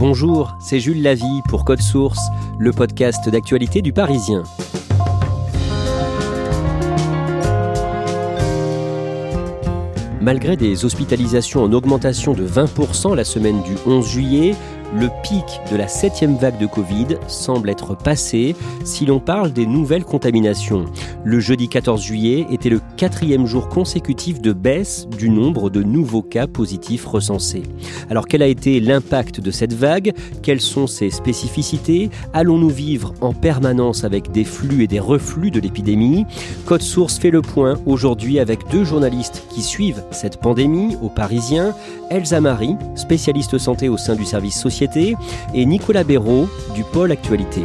Bonjour, c'est Jules Lavie pour Code Source, le podcast d'actualité du Parisien. Malgré des hospitalisations en augmentation de 20% la semaine du 11 juillet, le pic de la septième vague de Covid semble être passé si l'on parle des nouvelles contaminations. Le jeudi 14 juillet était le quatrième jour consécutif de baisse du nombre de nouveaux cas positifs recensés. Alors quel a été l'impact de cette vague? Quelles sont ses spécificités? Allons-nous vivre en permanence avec des flux et des reflux de l'épidémie? Code Source fait le point aujourd'hui avec deux journalistes qui suivent cette pandémie aux Parisiens, Elsa Marie, spécialiste santé au sein du service social et Nicolas Béraud du pôle Actualité.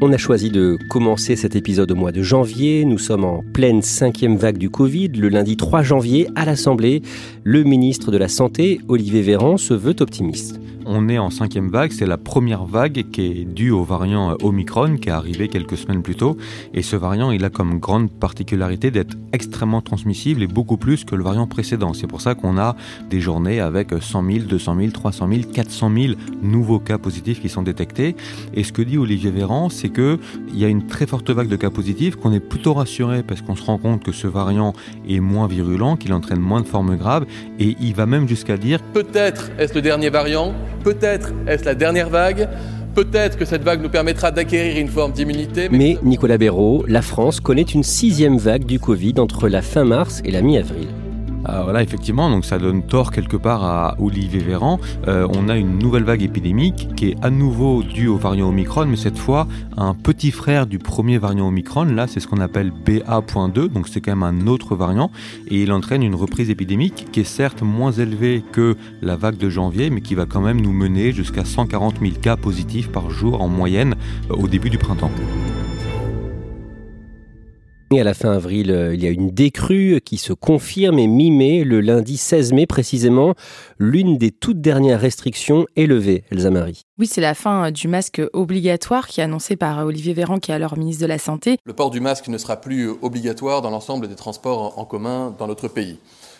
On a choisi de commencer cet épisode au mois de janvier. Nous sommes en pleine cinquième vague du Covid. Le lundi 3 janvier, à l'Assemblée, le ministre de la Santé, Olivier Véran, se veut optimiste on est en cinquième vague. C'est la première vague qui est due au variant Omicron qui est arrivé quelques semaines plus tôt. Et ce variant, il a comme grande particularité d'être extrêmement transmissible et beaucoup plus que le variant précédent. C'est pour ça qu'on a des journées avec 100 000, 200 000, 300 000, 400 000 nouveaux cas positifs qui sont détectés. Et ce que dit Olivier Véran, c'est qu'il y a une très forte vague de cas positifs, qu'on est plutôt rassuré parce qu'on se rend compte que ce variant est moins virulent, qu'il entraîne moins de formes graves. Et il va même jusqu'à dire peut-être est-ce le dernier variant Peut-être est-ce la dernière vague Peut-être que cette vague nous permettra d'acquérir une forme d'immunité. Mais... Nicolas Béraud, la France connaît une sixième vague du Covid entre la fin mars et la mi-avril. Ah, voilà, effectivement, donc ça donne tort quelque part à Olivier Véran. Euh, on a une nouvelle vague épidémique qui est à nouveau due au variant Omicron, mais cette fois un petit frère du premier variant Omicron. Là, c'est ce qu'on appelle BA.2, donc c'est quand même un autre variant, et il entraîne une reprise épidémique qui est certes moins élevée que la vague de janvier, mais qui va quand même nous mener jusqu'à 140 000 cas positifs par jour en moyenne euh, au début du printemps. À la fin avril, euh, il y a une décrue qui se confirme et mi-mai, le lundi 16 mai précisément, l'une des toutes dernières restrictions est levée, Elsa Marie. Oui, c'est la fin du masque obligatoire qui est annoncé par Olivier Véran, qui est alors ministre de la Santé. Le port du masque ne sera plus obligatoire dans l'ensemble des transports en commun dans notre pays.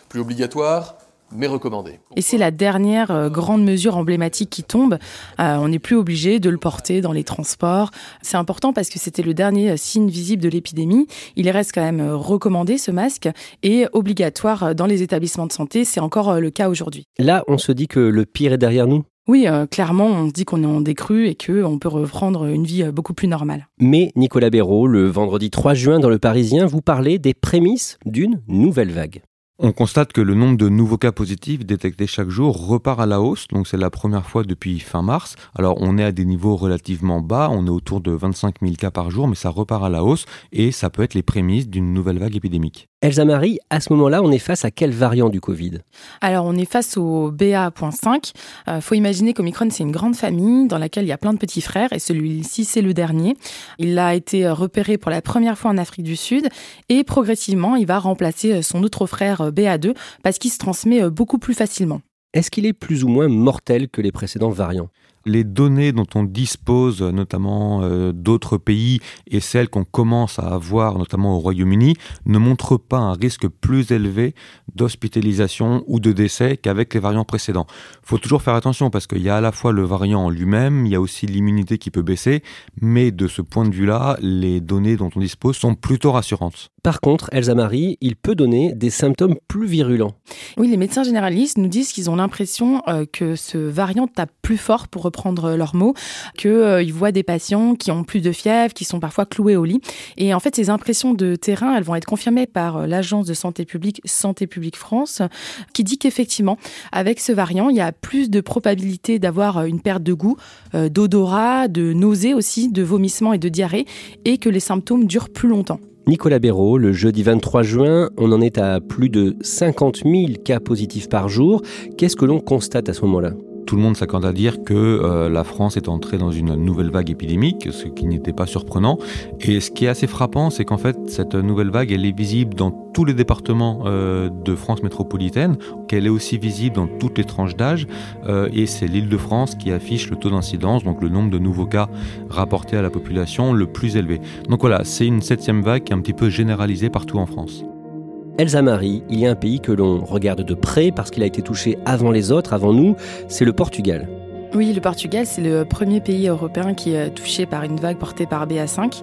Plus obligatoire, mais recommandé. Et c'est la dernière euh, grande mesure emblématique qui tombe. Euh, on n'est plus obligé de le porter dans les transports. C'est important parce que c'était le dernier euh, signe visible de l'épidémie. Il reste quand même recommandé ce masque et obligatoire dans les établissements de santé. C'est encore le cas aujourd'hui. Là, on se dit que le pire est derrière nous oui, clairement, on se dit qu'on est en décrue et qu'on peut reprendre une vie beaucoup plus normale. Mais Nicolas Béraud, le vendredi 3 juin dans Le Parisien, vous parlez des prémices d'une nouvelle vague. On constate que le nombre de nouveaux cas positifs détectés chaque jour repart à la hausse, donc c'est la première fois depuis fin mars. Alors on est à des niveaux relativement bas, on est autour de 25 000 cas par jour, mais ça repart à la hausse et ça peut être les prémices d'une nouvelle vague épidémique. Elsa Marie, à ce moment-là, on est face à quel variant du Covid? Alors, on est face au BA.5. Il euh, faut imaginer qu'Omicron, c'est une grande famille dans laquelle il y a plein de petits frères et celui-ci, c'est le dernier. Il a été repéré pour la première fois en Afrique du Sud et progressivement, il va remplacer son autre frère euh, BA2 parce qu'il se transmet euh, beaucoup plus facilement. Est-ce qu'il est plus ou moins mortel que les précédents variants? Les données dont on dispose, notamment euh, d'autres pays, et celles qu'on commence à avoir, notamment au Royaume-Uni, ne montrent pas un risque plus élevé d'hospitalisation ou de décès qu'avec les variants précédents. Il faut toujours faire attention parce qu'il y a à la fois le variant en lui-même, il y a aussi l'immunité qui peut baisser, mais de ce point de vue-là, les données dont on dispose sont plutôt rassurantes. Par contre, Elsa Marie, il peut donner des symptômes plus virulents. Oui, les médecins généralistes nous disent qu'ils ont l'impression euh, que ce variant tape plus fort, pour reprendre leurs mots, qu'ils euh, voient des patients qui ont plus de fièvre, qui sont parfois cloués au lit. Et en fait, ces impressions de terrain, elles vont être confirmées par euh, l'agence de santé publique Santé publique France, qui dit qu'effectivement, avec ce variant, il y a plus de probabilité d'avoir une perte de goût, d'odorat, de nausées aussi, de vomissements et de diarrhée, et que les symptômes durent plus longtemps. Nicolas Béraud, le jeudi 23 juin, on en est à plus de 50 000 cas positifs par jour. Qu'est-ce que l'on constate à ce moment-là? Tout le monde s'accorde à dire que euh, la France est entrée dans une nouvelle vague épidémique, ce qui n'était pas surprenant. Et ce qui est assez frappant, c'est qu'en fait, cette nouvelle vague, elle est visible dans tous les départements euh, de France métropolitaine, qu'elle est aussi visible dans toutes les tranches d'âge. Euh, et c'est l'île de France qui affiche le taux d'incidence, donc le nombre de nouveaux cas rapportés à la population le plus élevé. Donc voilà, c'est une septième vague qui est un petit peu généralisée partout en France. Elsa Marie, il y a un pays que l'on regarde de près parce qu'il a été touché avant les autres, avant nous, c'est le Portugal. Oui, le Portugal, c'est le premier pays européen qui est touché par une vague portée par BA5.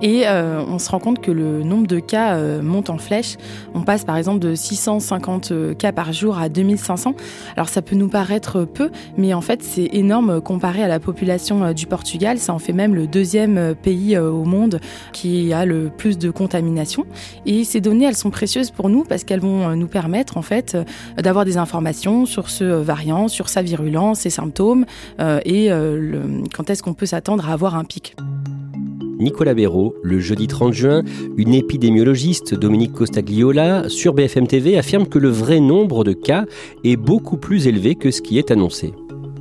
Et euh, on se rend compte que le nombre de cas euh, monte en flèche. On passe par exemple de 650 euh, cas par jour à 2500. Alors ça peut nous paraître peu, mais en fait c'est énorme comparé à la population du Portugal. Ça en fait même le deuxième pays au monde qui a le plus de contamination. Et ces données, elles sont précieuses pour nous parce qu'elles vont nous permettre en fait d'avoir des informations sur ce variant, sur sa virulence, ses symptômes et quand est-ce qu'on peut s'attendre à avoir un pic. Nicolas Béraud, le jeudi 30 juin, une épidémiologiste, Dominique Costagliola, sur BFM TV, affirme que le vrai nombre de cas est beaucoup plus élevé que ce qui est annoncé.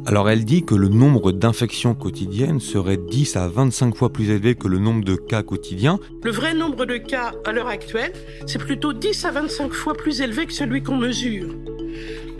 Alors elle dit que le nombre d'infections quotidiennes serait 10 à 25 fois plus élevé que le nombre de cas quotidiens. Le vrai nombre de cas à l'heure actuelle, c'est plutôt 10 à 25 fois plus élevé que celui qu'on mesure.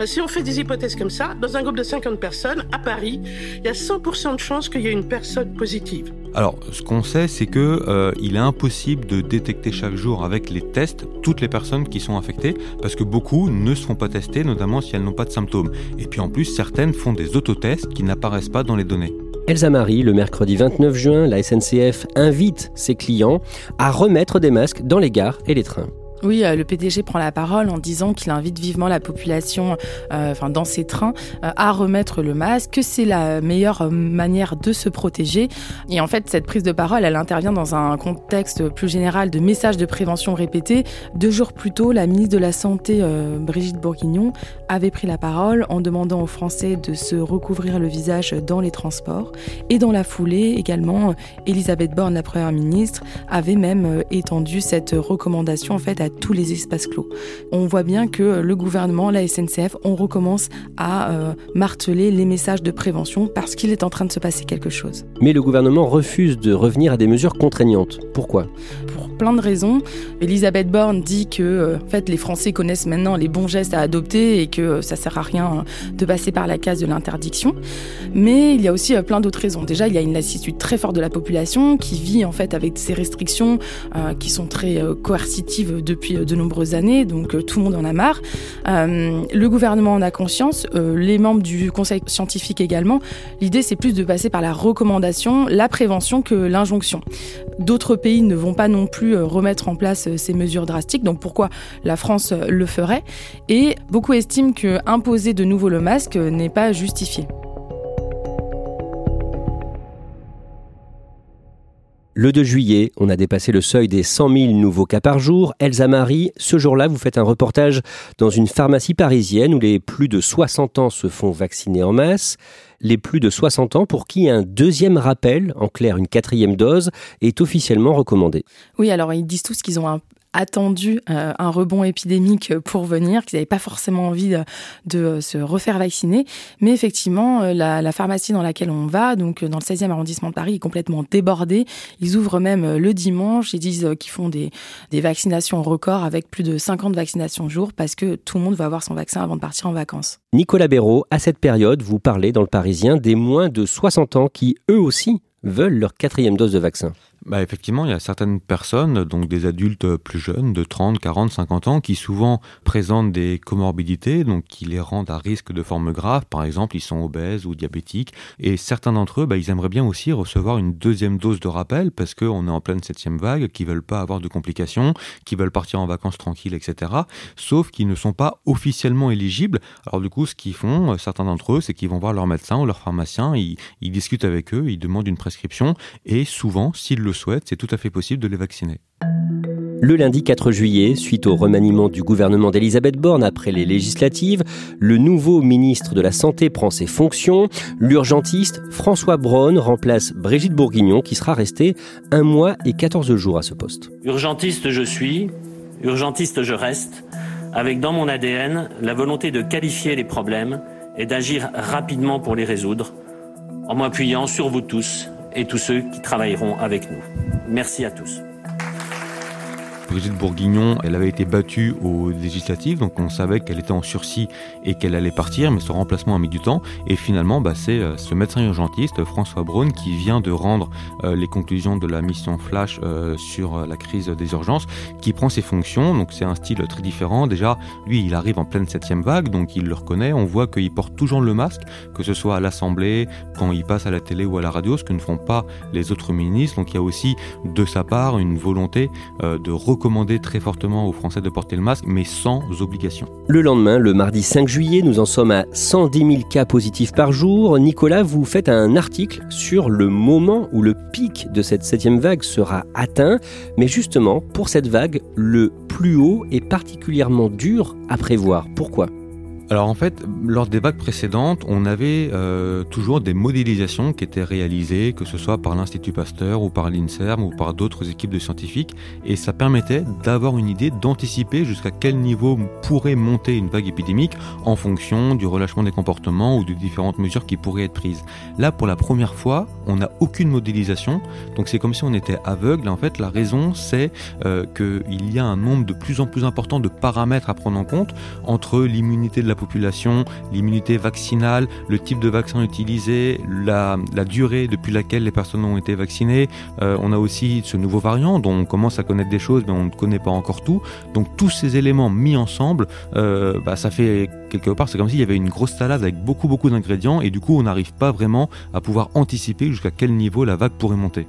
Euh, si on fait des hypothèses comme ça, dans un groupe de 50 personnes, à Paris, il y a 100% de chances qu'il y ait une personne positive. Alors, ce qu'on sait, c'est que euh, il est impossible de détecter chaque jour avec les tests toutes les personnes qui sont infectées, parce que beaucoup ne se font pas tester, notamment si elles n'ont pas de symptômes. Et puis en plus, certaines font des autotests qui n'apparaissent pas dans les données. Elsa Marie, le mercredi 29 juin, la SNCF invite ses clients à remettre des masques dans les gares et les trains. Oui, euh, le PDG prend la parole en disant qu'il invite vivement la population, euh, enfin dans ses trains, euh, à remettre le masque, que c'est la meilleure manière de se protéger. Et en fait, cette prise de parole, elle intervient dans un contexte plus général de messages de prévention répétés. Deux jours plus tôt, la ministre de la Santé, Brigitte Bourguignon, avait pris la parole en demandant aux Français de se recouvrir le visage dans les transports. Et dans la foulée, également, Elisabeth Borne, la première ministre, avait même étendu cette recommandation en fait à tous les espaces clos. On voit bien que le gouvernement, la SNCF, on recommence à euh, marteler les messages de prévention parce qu'il est en train de se passer quelque chose. Mais le gouvernement refuse de revenir à des mesures contraignantes. Pourquoi? Pour plein de raisons. Elisabeth Borne dit que euh, en fait, les Français connaissent maintenant les bons gestes à adopter et que ça sert à rien de passer par la case de l'interdiction. Mais il y a aussi euh, plein d'autres raisons. Déjà, il y a une lassitude très forte de la population qui vit en fait avec ces restrictions qui sont très coercitives de depuis de nombreuses années, donc euh, tout le monde en a marre. Euh, le gouvernement en a conscience, euh, les membres du conseil scientifique également. L'idée, c'est plus de passer par la recommandation, la prévention que l'injonction. D'autres pays ne vont pas non plus remettre en place ces mesures drastiques, donc pourquoi la France le ferait Et beaucoup estiment que imposer de nouveau le masque n'est pas justifié. Le 2 juillet, on a dépassé le seuil des 100 000 nouveaux cas par jour. Elsa Marie, ce jour-là, vous faites un reportage dans une pharmacie parisienne où les plus de 60 ans se font vacciner en masse. Les plus de 60 ans pour qui un deuxième rappel, en clair une quatrième dose, est officiellement recommandé. Oui, alors ils disent tous qu'ils ont un attendu un rebond épidémique pour venir, qu'ils n'avaient pas forcément envie de, se refaire vacciner. Mais effectivement, la, la, pharmacie dans laquelle on va, donc dans le 16e arrondissement de Paris, est complètement débordée. Ils ouvrent même le dimanche. Ils disent qu'ils font des, des vaccinations records avec plus de 50 vaccinations jour parce que tout le monde va avoir son vaccin avant de partir en vacances. Nicolas Béraud, à cette période, vous parlez dans le Parisien des moins de 60 ans qui, eux aussi, veulent leur quatrième dose de vaccin. Bah effectivement, il y a certaines personnes, donc des adultes plus jeunes, de 30, 40, 50 ans, qui souvent présentent des comorbidités, donc qui les rendent à risque de formes graves. Par exemple, ils sont obèses ou diabétiques. Et certains d'entre eux, bah, ils aimeraient bien aussi recevoir une deuxième dose de rappel parce qu'on est en pleine septième vague, qui veulent pas avoir de complications, qui veulent partir en vacances tranquilles, etc. Sauf qu'ils ne sont pas officiellement éligibles. Alors du coup, ce qu'ils font, certains d'entre eux, c'est qu'ils vont voir leur médecin ou leur pharmacien, ils, ils discutent avec eux, ils demandent une prescription, et souvent, s'ils le souhaitent, c'est tout à fait possible de les vacciner. Le lundi 4 juillet, suite au remaniement du gouvernement d'Elisabeth Borne après les législatives, le nouveau ministre de la Santé prend ses fonctions. L'urgentiste François Braun remplace Brigitte Bourguignon qui sera restée un mois et 14 jours à ce poste. Urgentiste je suis, urgentiste je reste, avec dans mon ADN la volonté de qualifier les problèmes et d'agir rapidement pour les résoudre, en m'appuyant sur vous tous et tous ceux qui travailleront avec nous. Merci à tous. Brigitte Bourguignon, elle avait été battue aux législatives, donc on savait qu'elle était en sursis et qu'elle allait partir, mais son remplacement a mis du temps. Et finalement, bah, c'est euh, ce médecin urgentiste, François Braun, qui vient de rendre euh, les conclusions de la mission Flash euh, sur la crise des urgences, qui prend ses fonctions. Donc c'est un style très différent. Déjà, lui, il arrive en pleine septième vague, donc il le reconnaît. On voit qu'il porte toujours le masque, que ce soit à l'Assemblée, quand il passe à la télé ou à la radio, ce que ne font pas les autres ministres. Donc il y a aussi de sa part une volonté de recommander très fortement aux Français de porter le masque, mais sans obligation. Le lendemain, le mardi 5 juillet, nous en sommes à 110 000 cas positifs par jour. Nicolas, vous faites un article sur le moment où le pic de cette septième vague sera atteint. Mais justement, pour cette vague, le plus haut est particulièrement dur à prévoir. Pourquoi? Alors en fait, lors des vagues précédentes, on avait euh, toujours des modélisations qui étaient réalisées, que ce soit par l'Institut Pasteur ou par l'INSERM ou par d'autres équipes de scientifiques, et ça permettait d'avoir une idée, d'anticiper jusqu'à quel niveau pourrait monter une vague épidémique en fonction du relâchement des comportements ou de différentes mesures qui pourraient être prises. Là, pour la première fois, on n'a aucune modélisation, donc c'est comme si on était aveugle. En fait, la raison, c'est euh, qu'il y a un nombre de plus en plus important de paramètres à prendre en compte entre l'immunité de la population, l'immunité vaccinale, le type de vaccin utilisé, la, durée depuis laquelle les personnes ont été vaccinées. Euh, on a aussi ce nouveau variant dont on commence à connaître des choses mais on ne connaît pas encore tout. Donc tous ces éléments mis ensemble, euh, bah, ça fait quelque part, c'est comme s'il y avait une grosse salade avec beaucoup beaucoup d'ingrédients et du coup on n'arrive pas vraiment à pouvoir anticiper jusqu'à quel niveau la vague pourrait monter.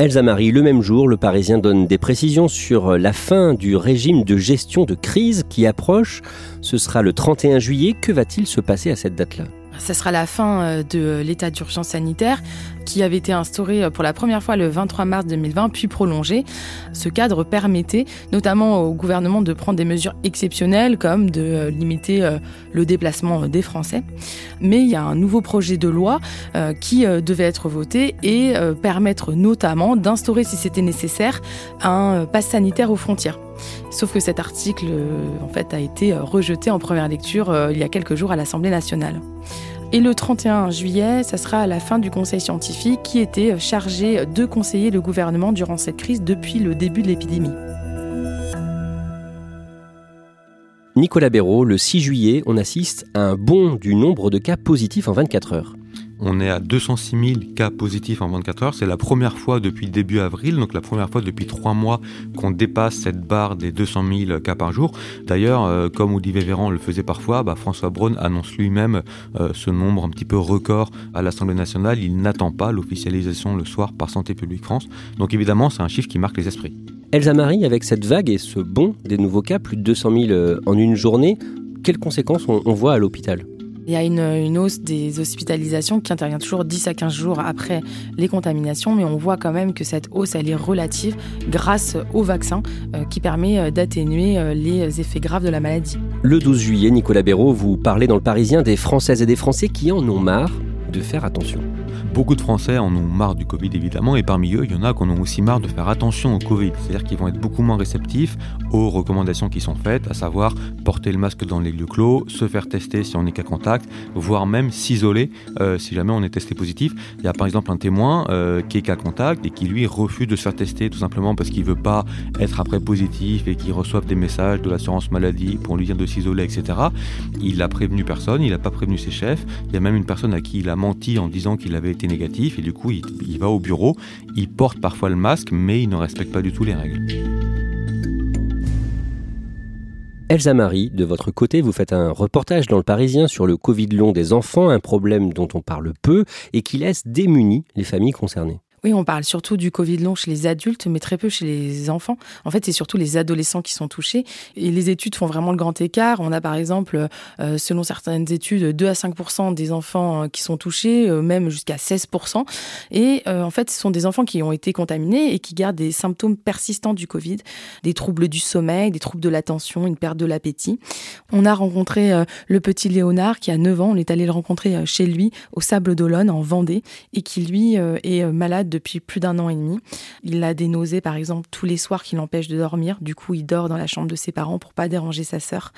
Elsa Marie, le même jour, le Parisien donne des précisions sur la fin du régime de gestion de crise qui approche. Ce sera le 31 juillet. Que va-t-il se passer à cette date-là? Ce sera la fin euh, de l'état d'urgence sanitaire qui avait été instauré euh, pour la première fois le 23 mars 2020, puis prolongé. Ce cadre permettait notamment au gouvernement de prendre des mesures exceptionnelles comme de euh, limiter le déplacement des Français. Mais il y a un nouveau projet de loi qui devait être voté et permettre notamment d'instaurer, si c'était nécessaire, un pass sanitaire aux frontières. Sauf que cet article, en fait, a été rejeté en première lecture il y a quelques jours à l'Assemblée nationale. Et le 31 juillet, ça sera à la fin du conseil scientifique qui était chargé de conseiller le gouvernement durant cette crise depuis le début de l'épidémie. Nicolas Béraud, le 6 juillet, on assiste à un bond du nombre de cas positifs en 24 heures. On est à 206 000 cas positifs en 24 heures. C'est la première fois depuis début avril, donc la première fois depuis trois mois qu'on dépasse cette barre des 200 000 cas par jour. D'ailleurs, euh, comme Olivier Véran le faisait parfois, bah, François Braun annonce lui-même euh, ce nombre un petit peu record à l'Assemblée nationale. Il n'attend pas l'officialisation le soir par Santé publique France. Donc évidemment, c'est un chiffre qui marque les esprits. Elsa Marie, avec cette vague et ce bond des nouveaux cas, plus de 200 000 euh, en une journée, quelles conséquences on voit à l'hôpital? Il y a une, hausse des hospitalisations qui intervient toujours 10 à 15 jours après les contaminations, mais on voit quand même que cette hausse, est relative grâce au vaccin euh, qui permet euh, d'atténuer euh, les effets graves de la maladie. Le 12 juillet, Nicolas Béraud, vous parlez dans le Parisien des Françaises et des Français qui en ont marre de faire attention. Beaucoup de Français en ont marre du Covid évidemment, et parmi eux, il y en a qui en ont aussi marre de faire attention au Covid. C'est-à-dire qu'ils vont être beaucoup moins réceptifs aux recommandations qui sont faites, à savoir porter le masque dans les lieux clos, se faire tester si on est cas contact, voire même s'isoler euh, si jamais on est testé positif. Il y a par exemple un témoin euh, qui est cas contact et qui lui refuse de se faire tester tout simplement parce qu'il veut pas être après positif et qu'il reçoive des messages de l'assurance maladie pour lui dire de s'isoler, etc. Il n'a prévenu personne, il n'a pas prévenu ses chefs. Il y a même une personne à qui il a menti en disant qu'il été négatif et du coup il, il va au bureau, il porte parfois le masque mais il ne respecte pas du tout les règles. Elsa Marie, de votre côté, vous faites un reportage dans le Parisien sur le Covid long des enfants, un problème dont on parle peu et qui laisse démunies les familles concernées. Oui, on parle surtout du Covid long chez les adultes, mais très peu chez les enfants. En fait, c'est surtout les adolescents qui sont touchés. Et les études font vraiment le grand écart. On a par exemple, euh, selon certaines études, 2 à 5% des enfants euh, qui sont touchés, euh, même jusqu'à 16% Et en fait, ce sont des enfants qui ont été contaminés et qui gardent des symptômes persistants du Covid, des troubles du sommeil, des troubles de l'attention, une perte de l'appétit. On a rencontré le petit Léonard qui a 9 ans. On est allé le rencontrer chez lui au Sable d'Olonne en Vendée et qui lui est malade depuis plus d'un an et demi. Il a des nausées, par exemple, tous les soirs qui l'empêchent de dormir. Du coup, il dort dans la chambre de ses parents pour pas déranger sa sœur.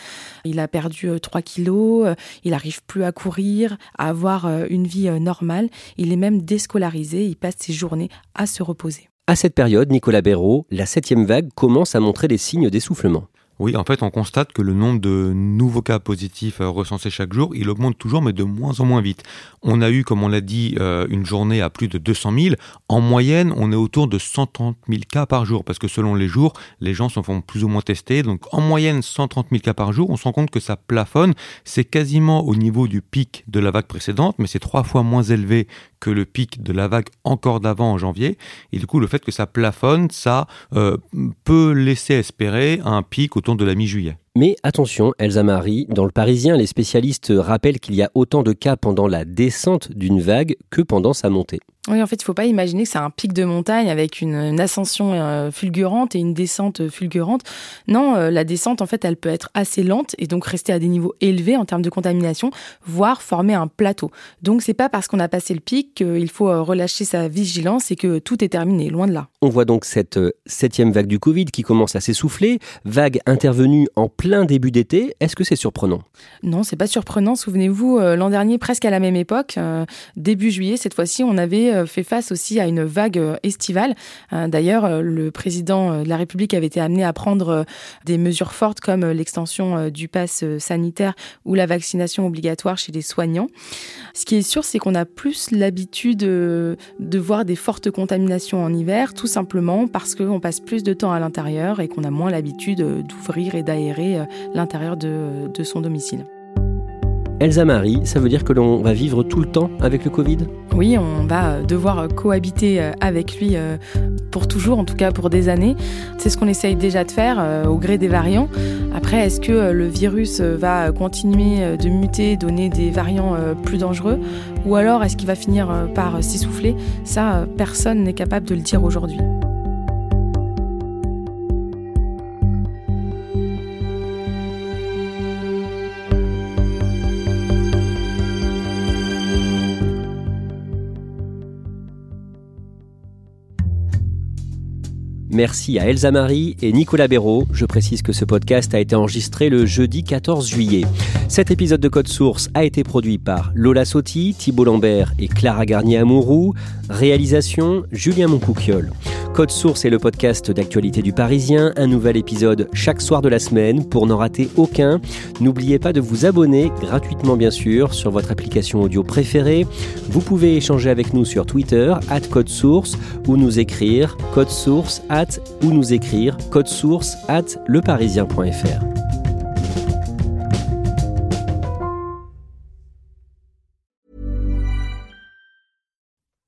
Il a perdu 3 euh, kilos, euh, il arrive plus à courir, à avoir euh, une vie normale. Il est même déscolarisé, il passe ses journées à se reposer. À cette période, Nicolas Béraud, la septième vague commence à montrer des signes d'essoufflement. Oui, en fait, on constate que le nombre de nouveaux cas positifs euh, recensés chaque jour, il augmente toujours, mais de moins en moins vite. On a eu, comme on l'a dit, euh, une journée à plus de 200 000. En moyenne, on est autour de 130 000 cas par jour, parce que selon les jours, les gens se font plus ou moins tester. Donc, en moyenne, 130 000 cas par jour. On se rend compte que ça plafonne. C'est quasiment au niveau du pic de la vague précédente, mais c'est trois fois moins élevé que le pic de la vague encore d'avant en janvier. Et du coup, le fait que ça plafonne, ça euh, peut laisser espérer un pic autour de la mi-juillet. Mais attention, Elsa Marie, dans le Parisien, les spécialistes rappellent qu'il y a autant de cas pendant la descente d'une vague que pendant sa montée. Oui, en fait, il ne faut pas imaginer que c'est un pic de montagne avec une, ascension euh, fulgurante et une descente fulgurante. Non, euh, la descente, en fait, elle peut être assez lente et donc rester à des niveaux élevés en termes de contamination, voire former un plateau. Donc, c'est pas parce qu'on a passé le pic qu'il faut euh, relâcher sa vigilance et que tout est terminé, loin de là. On voit donc cette septième vague du Covid qui commence à s'essouffler, vague intervenue en plein début d'été. Est-ce que c'est surprenant? Non, c'est pas surprenant. Souvenez-vous, l'an dernier, presque à la même époque, début juillet, cette fois-ci, on avait euh, fait face aussi à une vague euh, estivale. Euh, d'ailleurs, le président de la République avait été amené à prendre des mesures fortes comme l'extension du pass sanitaire ou la vaccination obligatoire chez les soignants. Ce qui est sûr, c'est qu'on a plus l'habitude de voir des fortes contaminations en hiver, tout simplement parce qu'on passe plus de temps à l'intérieur et qu'on a moins l'habitude d'ouvrir et d'aérer l'intérieur de, de son domicile. Elsa Marie, ça veut dire que l'on va vivre tout le temps avec le Covid? Oui, on va devoir cohabiter euh, avec lui euh, pour toujours, en tout cas pour des années. C'est ce qu'on essaye déjà de faire euh, au gré des variants. Après, est-ce que le virus va continuer de muter, donner des variants plus dangereux? Ou alors est-ce qu'il va finir par s'essouffler? Ça, personne n'est capable de le dire aujourd'hui. Merci à Elsa Marie et Nicolas Béraud. Je précise que ce podcast a été enregistré le jeudi 14 juillet. Cet épisode de Code Source a été produit par Lola Sotti, Thibault Lambert et Clara Garnier-Amouroux. Réalisation Julien Moncouquiole. Code Source est le podcast d'actualité du Parisien, un nouvel épisode chaque soir de la semaine pour n'en rater aucun. N'oubliez pas de vous abonner gratuitement bien sûr sur votre application audio préférée. Vous pouvez échanger avec nous sur Twitter at Code Source ou nous écrire code source at ou nous écrire code source at leparisien.fr.